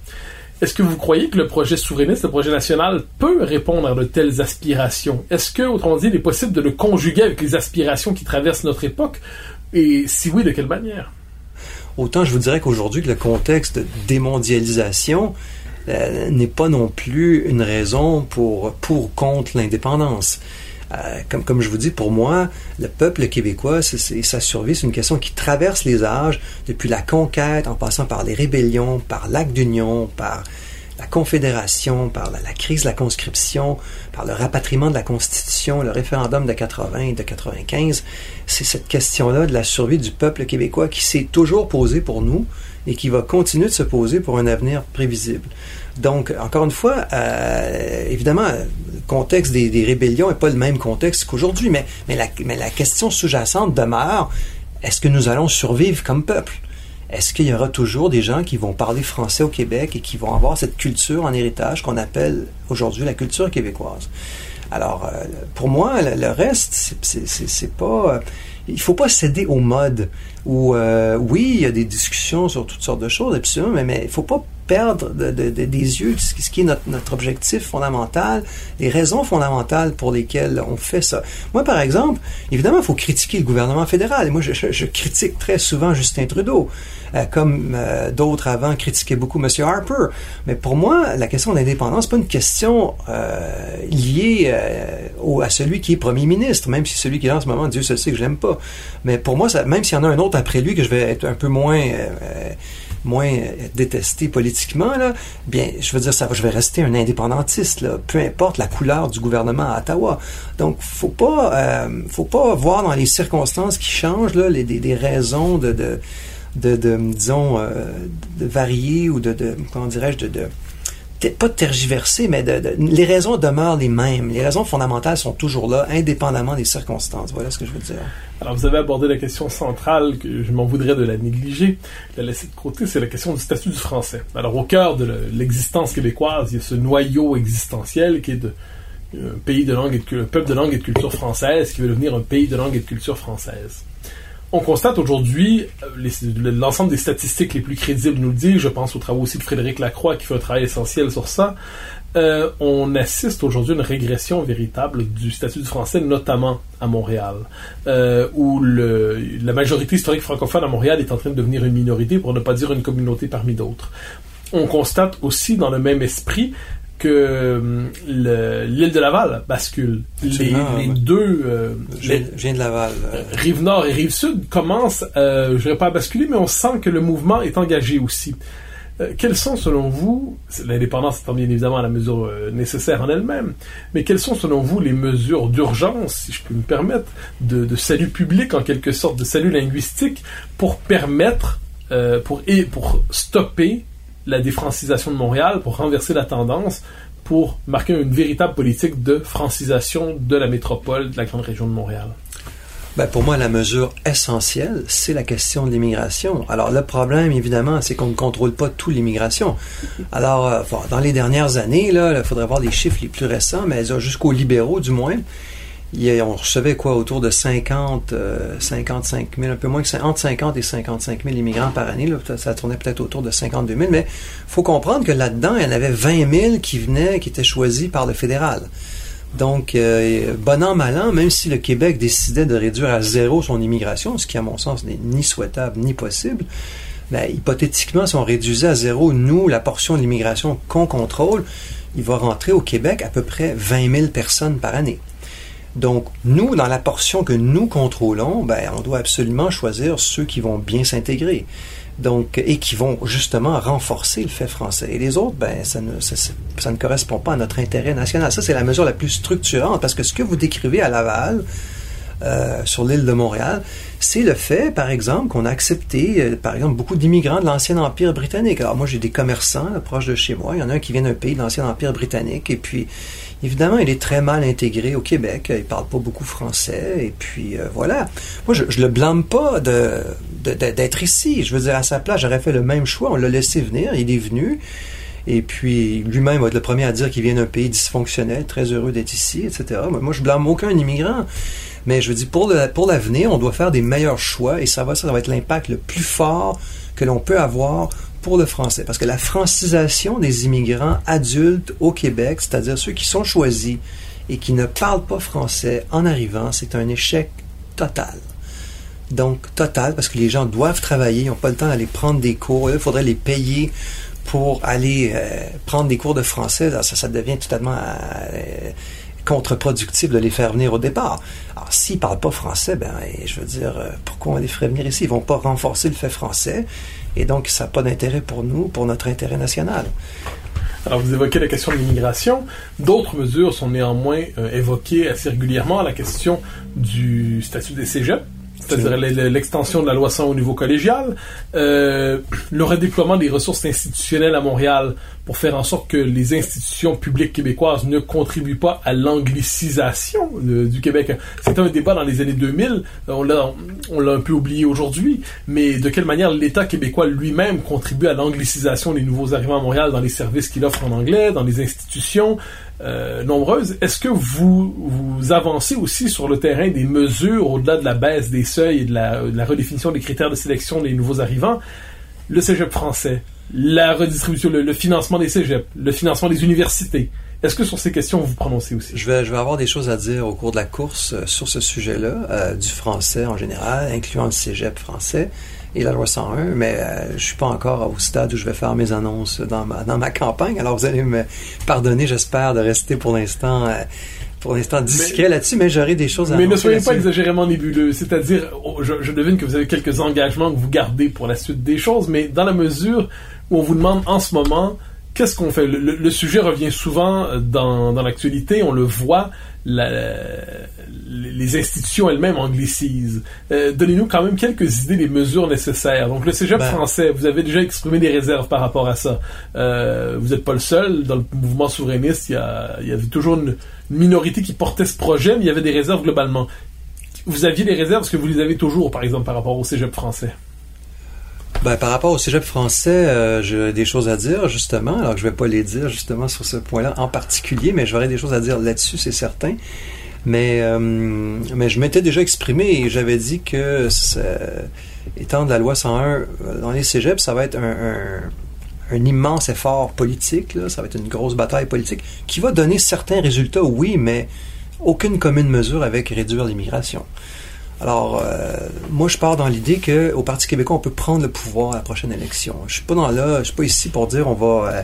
est-ce que vous croyez que le projet souverainiste, le projet national, peut répondre à de telles aspirations? Est-ce que, autrement dit, il est possible de le conjuguer avec les aspirations qui traversent notre époque? Et si oui, de quelle manière? Autant je vous dirais qu'aujourd'hui, le contexte de démondialisation euh, n'est pas non plus une raison pour, pour contre l'indépendance. Euh, comme, comme je vous dis, pour moi, le peuple québécois, c'est, sa survie, c'est une question qui traverse les âges, depuis la conquête, en passant par les rébellions, par l'acte d'union, par la Confédération, par la, crise de la conscription, par le rapatriement de la Constitution, le référendum de 80 et de 95, c'est cette question-là de la survie du peuple québécois qui s'est toujours posée pour nous et qui va continuer de se poser pour un avenir prévisible. Donc, encore une fois, euh, évidemment, le contexte des, rébellions n'est pas le même contexte qu'aujourd'hui, mais, la question sous-jacente demeure, est-ce que nous allons survivre comme peuple? Est-ce qu'il y aura toujours des gens qui vont parler français au Québec et qui vont avoir cette culture en héritage qu'on appelle aujourd'hui la culture québécoise? Alors, euh, pour moi, le, reste, c'est pas. Euh, il faut pas céder au mode où, euh, oui, il y a des discussions sur toutes sortes de choses, absolument, mais, mais il faut pas perdre de, des yeux ce qui est notre, notre, objectif fondamental, les raisons fondamentales pour lesquelles on fait ça. Moi, par exemple, évidemment, il faut critiquer le gouvernement fédéral. Et moi, je, je, critique très souvent Justin Trudeau, euh, comme euh, d'autres avant critiquaient beaucoup M. Harper. Mais pour moi, la question de l'indépendance, pas une question euh, liée au, à celui qui est premier ministre, même si celui qui est là en ce moment, Dieu se sait que je l'aime pas. Mais pour moi, ça, même s'il y en a un autre après lui que je vais être un peu moins moins détesté politiquement, là, bien, je veux dire, ça, je vais rester un indépendantiste, là, peu importe la couleur du gouvernement à Ottawa. Donc, faut pas, euh, faut pas voir dans les circonstances qui changent là, les, des, raisons de, de, de, disons, euh, de varier ou de, de comment dirais-je, de, de pas de tergiverser, mais les raisons demeurent les mêmes. Les raisons fondamentales sont toujours là, indépendamment des circonstances. Voilà ce que je veux dire. Alors, vous avez abordé la question centrale que je m'en voudrais de la négliger, de la laisser de côté, c'est la question du statut du français. Alors, au cœur de l'existence québécoise, il y a ce noyau existentiel qui est de, un pays de langue et de, un peuple de langue et de culture française qui veut devenir un pays de langue et de culture française on constate aujourd'hui, euh, l'ensemble des statistiques les plus crédibles nous le dit, je pense aux travaux aussi de Frédéric Lacroix qui fait un travail essentiel sur ça, euh, on assiste aujourd'hui à une régression véritable du statut du français, notamment à Montréal, euh, où la majorité historique francophone à Montréal est en train de devenir une minorité, pour ne pas dire une communauté parmi d'autres. On constate aussi dans le même esprit que hum, l'île de Laval bascule. Les, deux... Euh, je, viens de Laval. Rive nord et rive sud commencent, euh, je ne dirais pas à basculer, mais on sent que le mouvement est engagé aussi. Euh, quelles sont, selon vous, l'indépendance étant bien évidemment la mesure euh, nécessaire en elle-même, mais quelles sont, selon vous, les mesures d'urgence, si je peux me permettre, de, salut public, en quelque sorte, de salut linguistique, pour permettre, euh, pour, et pour stopper la défrancisation de Montréal, pour renverser la tendance, pour marquer une véritable politique de francisation de la métropole de la grande région de Montréal? Ben, pour moi, la mesure essentielle, c'est la question de l'immigration. Alors, le problème, évidemment, c'est qu'on ne contrôle pas tout l'immigration. Alors, euh, dans les dernières années, il faudrait voir les chiffres les plus récents, mais jusqu'aux libéraux, du moins, on recevait quoi autour de 50, 55 000, un peu moins que entre 50 et 55 000 immigrants par année. Là, ça tournait peut-être autour de 52 000, mais faut comprendre que là-dedans, il y en avait 20 000 qui venaient, qui étaient choisis par le fédéral. Donc, euh, bon an, mal an, même si le Québec décidait de réduire à zéro son immigration, ce qui, à mon sens, n'est ni souhaitable ni possible, ben, hypothétiquement, si on réduisait à zéro, nous, la portion de l'immigration qu'on contrôle, il va rentrer au Québec à peu près 20 000 personnes par année. Donc, nous, dans la portion que nous contrôlons, ben, on doit absolument choisir ceux qui vont bien s'intégrer donc et qui vont justement renforcer le fait français. Et les autres, ben ça ne correspond pas à notre intérêt national. Ça c'est la mesure la plus structurante parce que ce que vous décrivez à Laval. Euh, sur l'île de Montréal, c'est le fait, par exemple, qu'on a accepté, euh, par exemple, beaucoup d'immigrants de l'ancien Empire britannique. Alors moi, j'ai des commerçants proches de chez moi. Il y en a un qui vient d'un pays de l'ancien Empire britannique, et puis Évidemment, il est très mal intégré au Québec. Il parle pas beaucoup français. Et puis, euh, voilà. Moi, je, je le blâme pas d'être ici. Je veux dire, à sa place, j'aurais fait le même choix. On l'a laissé venir. Il est venu. Et puis, lui-même va être le premier à dire qu'il vient d'un pays dysfonctionnel, très heureux d'être ici, etc. Moi, je blâme aucun immigrant. Mais je veux dire, pour, pour l'avenir, on doit faire des meilleurs choix et ça va, ça va être l'impact le plus fort que l'on peut avoir pour le français. Parce que la francisation des immigrants adultes au Québec, c'est-à-dire ceux qui sont choisis et qui ne parlent pas français en arrivant, c'est un échec total. Donc, total, parce que les gens doivent travailler, ils n'ont pas le temps d'aller prendre des cours. Il faudrait les payer pour aller euh, prendre des cours de français. ça, devient totalement euh, contre-productif de les faire venir au départ. Alors, s'ils parlent pas français, ben, je veux dire, euh, pourquoi on les ferait venir ici? Ils vont pas renforcer le fait français. Et donc, ça n'a pas d'intérêt pour nous, pour notre intérêt national. Alors, vous évoquez la question de l'immigration. D'autres mesures sont néanmoins euh, évoquées assez régulièrement. La question du statut des cégeps c'est-à-dire l'extension de la loi 100 au niveau collégial, euh, le redéploiement des ressources institutionnelles à Montréal pour faire en sorte que les institutions publiques québécoises ne contribuent pas à l'anglicisation euh, du Québec. C'était un débat dans les années 2000, on l'a, on l'a un peu oublié aujourd'hui, mais de quelle manière l'État québécois lui-même contribue à l'anglicisation des nouveaux arrivants à Montréal dans les services qu'il offre en anglais, dans les institutions, euh, nombreuses. Est-ce que vous, avancez aussi sur le terrain des mesures au-delà de la baisse des seuils et de la, redéfinition des critères de sélection des nouveaux arrivants? Le cégep français, la redistribution, le, financement des cégeps, le financement des universités. Est-ce que sur ces questions, vous vous prononcez aussi? Je vais, je vais avoir des choses à dire au cours de la course euh, sur ce sujet-là, euh, du français en général, incluant le cégep français et la loi 101, mais euh, je suis pas encore au stade où je vais faire mes annonces dans ma, dans ma campagne. Alors vous allez me pardonner, j'espère, de rester pour l'instant euh, pour l'instant discret là-dessus, mais j'aurai des choses à Mais ne soyez pas exagérément nébuleux. C'est-à-dire, oh, je, je, devine que vous avez quelques engagements que vous gardez pour la suite des choses, mais dans la mesure où on vous demande en ce moment qu'est-ce qu'on fait? Le, sujet revient souvent dans, dans l'actualité, on le voit, la, les institutions elles-mêmes anglicisent. Euh, Donnez-nous quand même quelques idées des mesures nécessaires. Donc le cégep ben, français, vous avez déjà exprimé des réserves par rapport à ça. Euh, vous n'êtes pas le seul. Dans le mouvement souverainiste, il y, a, il y avait toujours une, minorité qui portait ce projet, mais il y avait des réserves globalement. Vous aviez des réserves, est-ce que vous les avez toujours, par exemple, par rapport au cégep français? Ben, par rapport au cégep français, euh, j'ai des choses à dire, justement. Alors, je vais pas les dire, justement, sur ce point-là en particulier, mais j'aurais des choses à dire là-dessus, c'est certain. Mais, euh, mais je m'étais déjà exprimé et j'avais dit que, étant de la loi 101 euh, dans les cégeps, ça va être un, immense effort politique, ça va être une grosse bataille politique qui va donner certains résultats, oui, mais aucune commune mesure avec réduire l'immigration. Alors, euh, moi, je pars dans l'idée qu'au Parti québécois, on peut prendre le pouvoir à la prochaine élection. Je suis pas dans là, je suis pas ici pour dire on va, euh,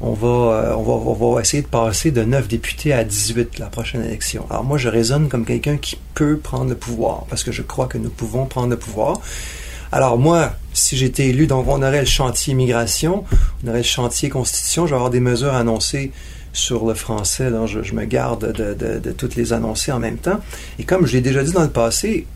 on va, euh, on va, on va essayer de passer de 9 députés à 18 la prochaine élection. Alors moi, je raisonne comme quelqu'un qui peut prendre le pouvoir parce que je crois que nous pouvons prendre le pouvoir. Alors moi, si j'étais élu, donc on aurait le chantier immigration, on aurait le chantier constitution, je vais avoir des mesures annoncées sur le français. Je, me garde de, toutes les annoncer en même temps. Et comme je l'ai déjà dit dans le passé,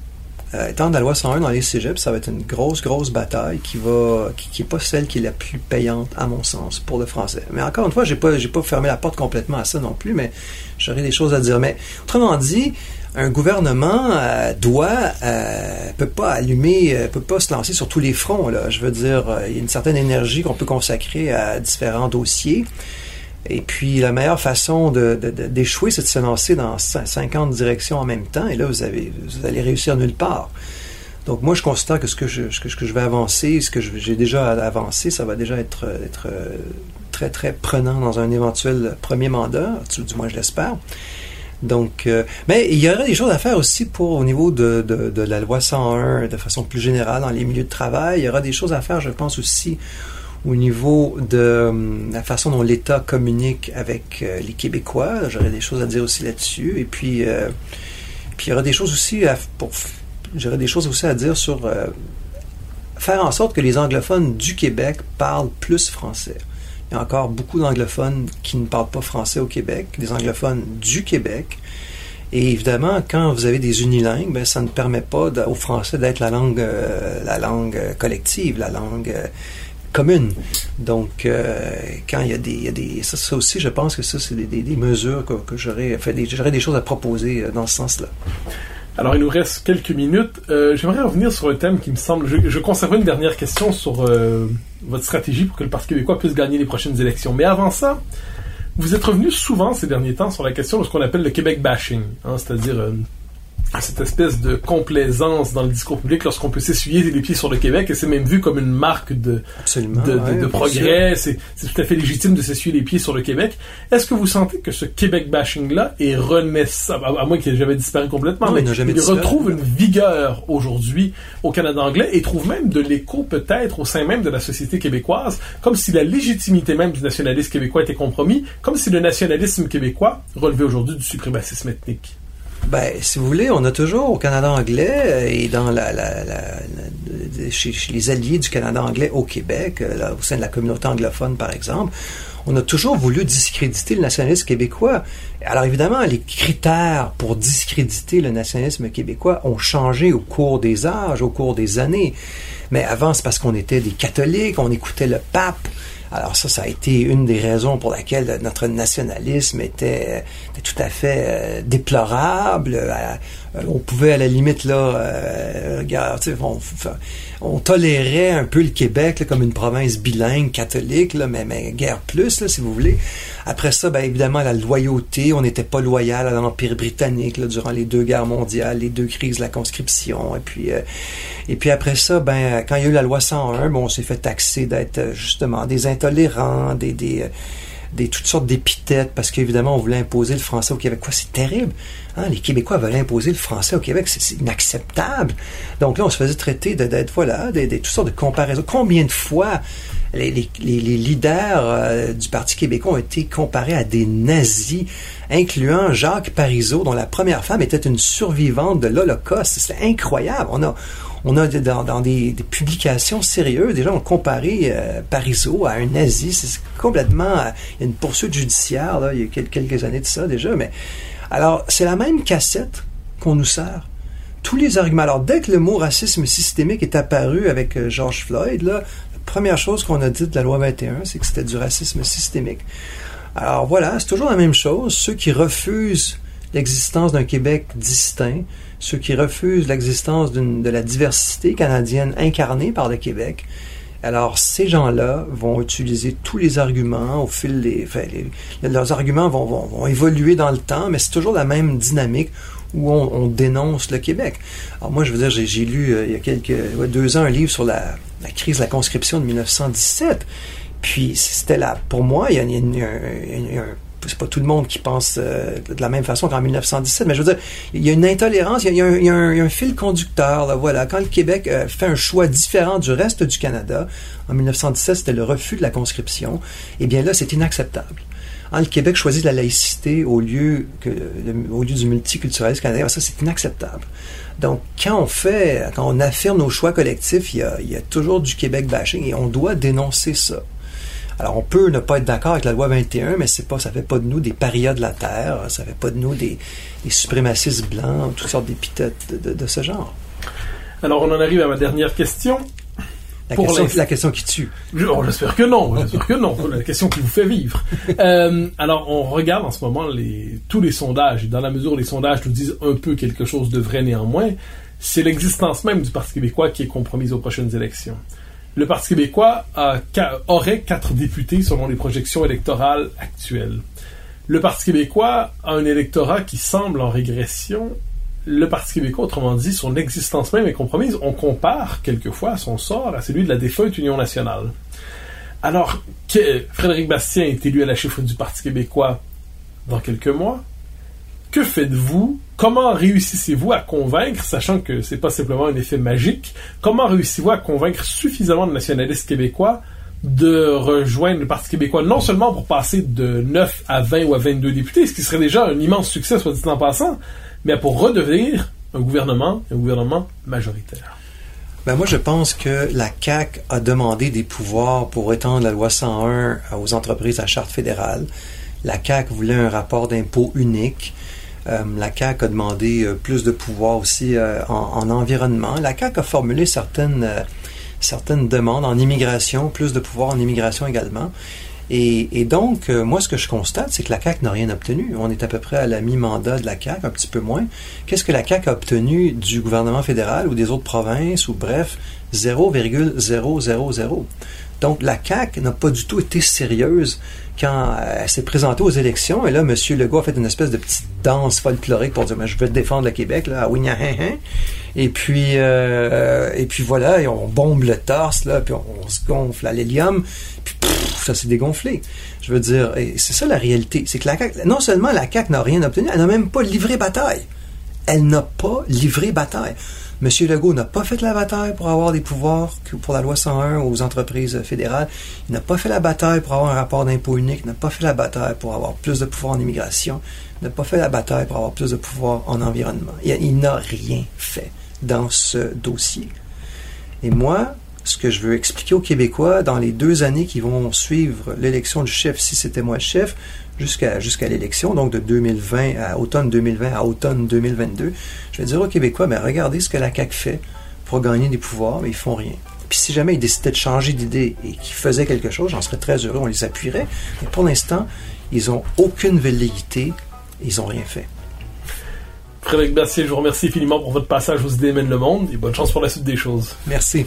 euh, étant de la loi 101 dans les cégeps, ça va être une grosse, grosse bataille qui va, qui, est pas celle qui est la plus payante, à mon sens, pour le français. Mais encore une fois, j'ai pas, pas fermé la porte complètement à ça non plus, mais j'aurais des choses à dire. Mais autrement dit, un gouvernement euh, doit euh, peut pas allumer, euh, peut pas se lancer sur tous les fronts. Je veux dire, euh, il y a une certaine énergie qu'on peut consacrer à différents dossiers. Et puis, la meilleure façon d'échouer, c'est de se lancer dans 50 directions en même temps. Et là, vous, avez, vous allez réussir nulle part. Donc, moi, je constate que ce que je, vais avancer, ce que j'ai déjà avancé, ça va déjà être, très, très prenant dans un éventuel premier mandat, du moins je l'espère. Donc, euh, mais il y aurait des choses à faire aussi pour au niveau de, la loi 101 de façon plus générale dans les milieux de travail. Il y aura des choses à faire, je pense aussi, au niveau de um, la façon dont l'État communique avec euh, les Québécois. J'aurais des choses à dire aussi là-dessus. Et puis, euh, il y aura des choses aussi à, pour, des choses aussi à dire sur faire en sorte que les anglophones du Québec parlent plus français. Il y a encore beaucoup d'anglophones qui ne parlent pas français au Québec, des anglophones du Québec. Et évidemment, quand vous avez des unilingues, ben, ça ne permet pas au français d'être la langue, euh, la langue collective, la langue euh, commune. Donc, euh, quand il y a des, y a des ça, aussi, je pense que ça, c'est des, des, mesures que, que j'aurais fait, j'aurais des choses à proposer dans ce sens-là. Alors, il nous reste quelques minutes. Euh, J'aimerais revenir sur un thème qui me semble. Je, je conserverai une dernière question sur euh, votre stratégie pour que le Parti québécois puisse gagner les prochaines élections. Mais avant ça, vous êtes revenu souvent ces derniers temps sur la question de ce qu'on appelle le Québec bashing, hein, c'est-à-dire euh, cette espèce de complaisance dans le discours public lorsqu'on peut s'essuyer les pieds sur le Québec et c'est même vu comme une marque de, Absolument, de, de, ouais, de progrès. C'est tout à fait légitime de s'essuyer les pieds sur le Québec. Est-ce que vous sentez que ce Québec bashing-là est renaissant, à, à moins qu'il ait jamais disparu complètement, non, mais il, jamais il retrouve une vigueur aujourd'hui au Canada anglais et trouve même de l'écho peut-être au sein même de la société québécoise, comme si la légitimité même du nationalisme québécois était compromis, comme si le nationalisme québécois relevait aujourd'hui du suprémacisme ethnique. Ben, si vous voulez, on a toujours au Canada anglais et dans la, la, la, chez, les alliés du Canada anglais au Québec, là, au sein de la communauté anglophone par exemple, on a toujours voulu discréditer le nationalisme québécois. Alors évidemment, les critères pour discréditer le nationalisme québécois ont changé au cours des âges, au cours des années. Mais avant, c'est parce qu'on était des catholiques, on écoutait le pape. Alors ça, ça a été une des raisons pour laquelle notre nationalisme était, tout à fait euh, déplorable. Euh, on pouvait à la limite là, euh, regarde, on, on, tolérait un peu le Québec là, comme une province bilingue catholique, là, mais, mais guère plus, là, si vous voulez. Après ça, ben, évidemment, la loyauté. On n'était pas loyal à l'Empire britannique là, durant les deux guerres mondiales, les deux crises la conscription. Et puis, euh, et puis après ça, ben, quand il y a eu la loi 101, bon, on s'est fait taxer d'être justement des intolérants, des, des des toutes sortes d'épithètes parce qu'évidemment on voulait imposer le français au Québec. Quoi, c'est terrible. Hein? Les Québécois veulent imposer le français au Québec, c'est inacceptable. Donc là, on se faisait traiter d'être voilà, des, toutes sortes de comparaisons. Combien de fois les, les, les leaders euh, du Parti québécois ont été comparés à des nazis, incluant Jacques Parizeau, dont la première femme était une survivante de l'Holocauste? C'est incroyable. On a on a dans, des, publications sérieuses, gens ont comparé euh, à un nazi. C'est complètement. Euh, une poursuite judiciaire, il y a quelques, années de ça déjà. Mais alors, c'est la même cassette qu'on nous sert. Tous les arguments. Alors, dès que le mot racisme systémique est apparu avec euh, George Floyd, la première chose qu'on a dit de la loi 21, c'est que c'était du racisme systémique. Alors voilà, c'est toujours la même chose. Ceux qui refusent l'existence d'un Québec distinct, ceux qui refusent l'existence de la diversité canadienne incarnée par le Québec, Alors, ces gens-là vont utiliser tous les arguments au fil des... Enfin, leurs arguments vont, vont, vont, évoluer dans le temps, mais c'est toujours la même dynamique où on, on, dénonce le Québec. Alors moi, je veux dire, j'ai lu euh, il y a quelques ouais, deux ans un livre sur la, crise de la conscription de 1917. Puis c'était là, pour moi, il y a, il y a un, c'est pas tout le monde qui pense euh, de la même façon qu'en 1917, mais je veux dire, il y a une intolérance, il y a, un, fil conducteur, là, voilà. Quand le Québec euh, fait un choix différent du reste du Canada, en 1917, c'était le refus de la conscription, eh bien là, c'est inacceptable. Hein, le Québec choisit la laïcité au lieu, du multiculturalisme canadien, ça, c'est inacceptable. Donc, quand on fait, quand on affirme nos choix collectifs, il y a, y a toujours du Québec bashing et on doit dénoncer ça. Alors, on peut ne pas être d'accord avec la loi 21, mais c'est pas, ça fait pas de nous des parias de la terre, ça fait pas de nous des, des suprémacistes blancs, toutes sortes d'épithètes de, de, de, ce genre. Alors, on en arrive à ma dernière question. La, question, la question, qui tue. Oh, j'espère que non, j'espère que non. La question qui vous fait vivre. euh, alors, on regarde en ce moment les, tous les sondages, et dans la mesure où les sondages nous disent un peu quelque chose de vrai néanmoins, c'est l'existence même du Parti québécois qui est compromise aux prochaines élections le Parti québécois aurait quatre députés selon les projections électorales actuelles. Le Parti québécois a un électorat qui semble en régression. Le Parti québécois, autrement dit, son existence même est compromise. On compare quelquefois son sort à celui de la défunte Union nationale. Alors que Frédéric Bastien est élu à la chiffre du Parti québécois dans quelques mois, que faites-vous Comment réussissez-vous à convaincre, sachant que c'est pas simplement un effet magique, comment réussissez-vous à convaincre suffisamment de nationalistes québécois de rejoindre le Parti québécois, non seulement pour passer de 9 à 20 ou à 22 députés, ce qui serait déjà un immense succès, soit dit en passant, mais pour redevenir un gouvernement, un gouvernement majoritaire? Ben moi, je pense que la CAQ a demandé des pouvoirs pour étendre la loi 101 aux entreprises à charte fédérale. La CAQ voulait un rapport d'impôt unique. Euh, la CAQ a demandé euh, plus de pouvoir aussi euh, en, en, environnement. La CAQ a formulé certaines, demandes en immigration, plus de pouvoir en immigration également. Et, donc, moi, ce que je constate, c'est que la CAQ n'a rien obtenu. On est à peu près à la mi-mandat de la CAQ, un petit peu moins. Qu'est-ce que la CAQ a obtenu du gouvernement fédéral ou des autres provinces, ou bref, 0,000. Donc, la CAQ n'a pas du tout été sérieuse quand elle s'est présentée aux élections. Et là, M. Legault a fait une espèce de petite danse folklorique pour dire « Je veux défendre le Québec, là, à hein, Et puis, euh, et puis voilà, et on bombe le torse, là, puis on, se gonfle à l'hélium, puis ça s'est dégonflé. Je veux dire, et c'est ça la réalité. C'est que la CAQ, non seulement la CAQ n'a rien obtenu, elle n'a même pas livré bataille. Elle n'a pas livré bataille. M. Legault n'a pas fait la bataille pour avoir des pouvoirs pour la loi 101 aux entreprises fédérales. Il n'a pas fait la bataille pour avoir un rapport d'impôt unique. Il n'a pas fait la bataille pour avoir plus de pouvoir en immigration. Il n'a pas fait la bataille pour avoir plus de pouvoir en environnement. Il, il n'a rien fait dans ce dossier. Et moi, ce que je veux expliquer aux Québécois dans les deux années qui vont suivre l'élection du chef, si c'était moi le chef, jusqu'à jusqu'à l'élection, donc de 2020 à automne 2020 à automne 2022, je vais dire aux Québécois, mais regardez ce que la CAQ fait pour gagner des pouvoirs, mais ils font rien. Puis si jamais ils décidaient de changer d'idée et qu'ils faisaient quelque chose, j'en serais très heureux, on les appuierait. Mais pour l'instant, ils ont aucune velléité, ils ont rien fait. Frédéric Bercier, je vous remercie infiniment pour votre passage aux idées mènent le monde et bonne chance pour la suite des choses. Merci.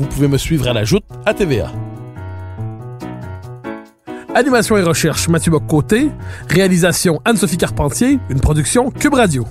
vous pouvez me suivre à la joute à TVA. Animation et recherche Mathieu Bock-Côté. Réalisation Anne-Sophie Carpentier. Une production Cube Radio.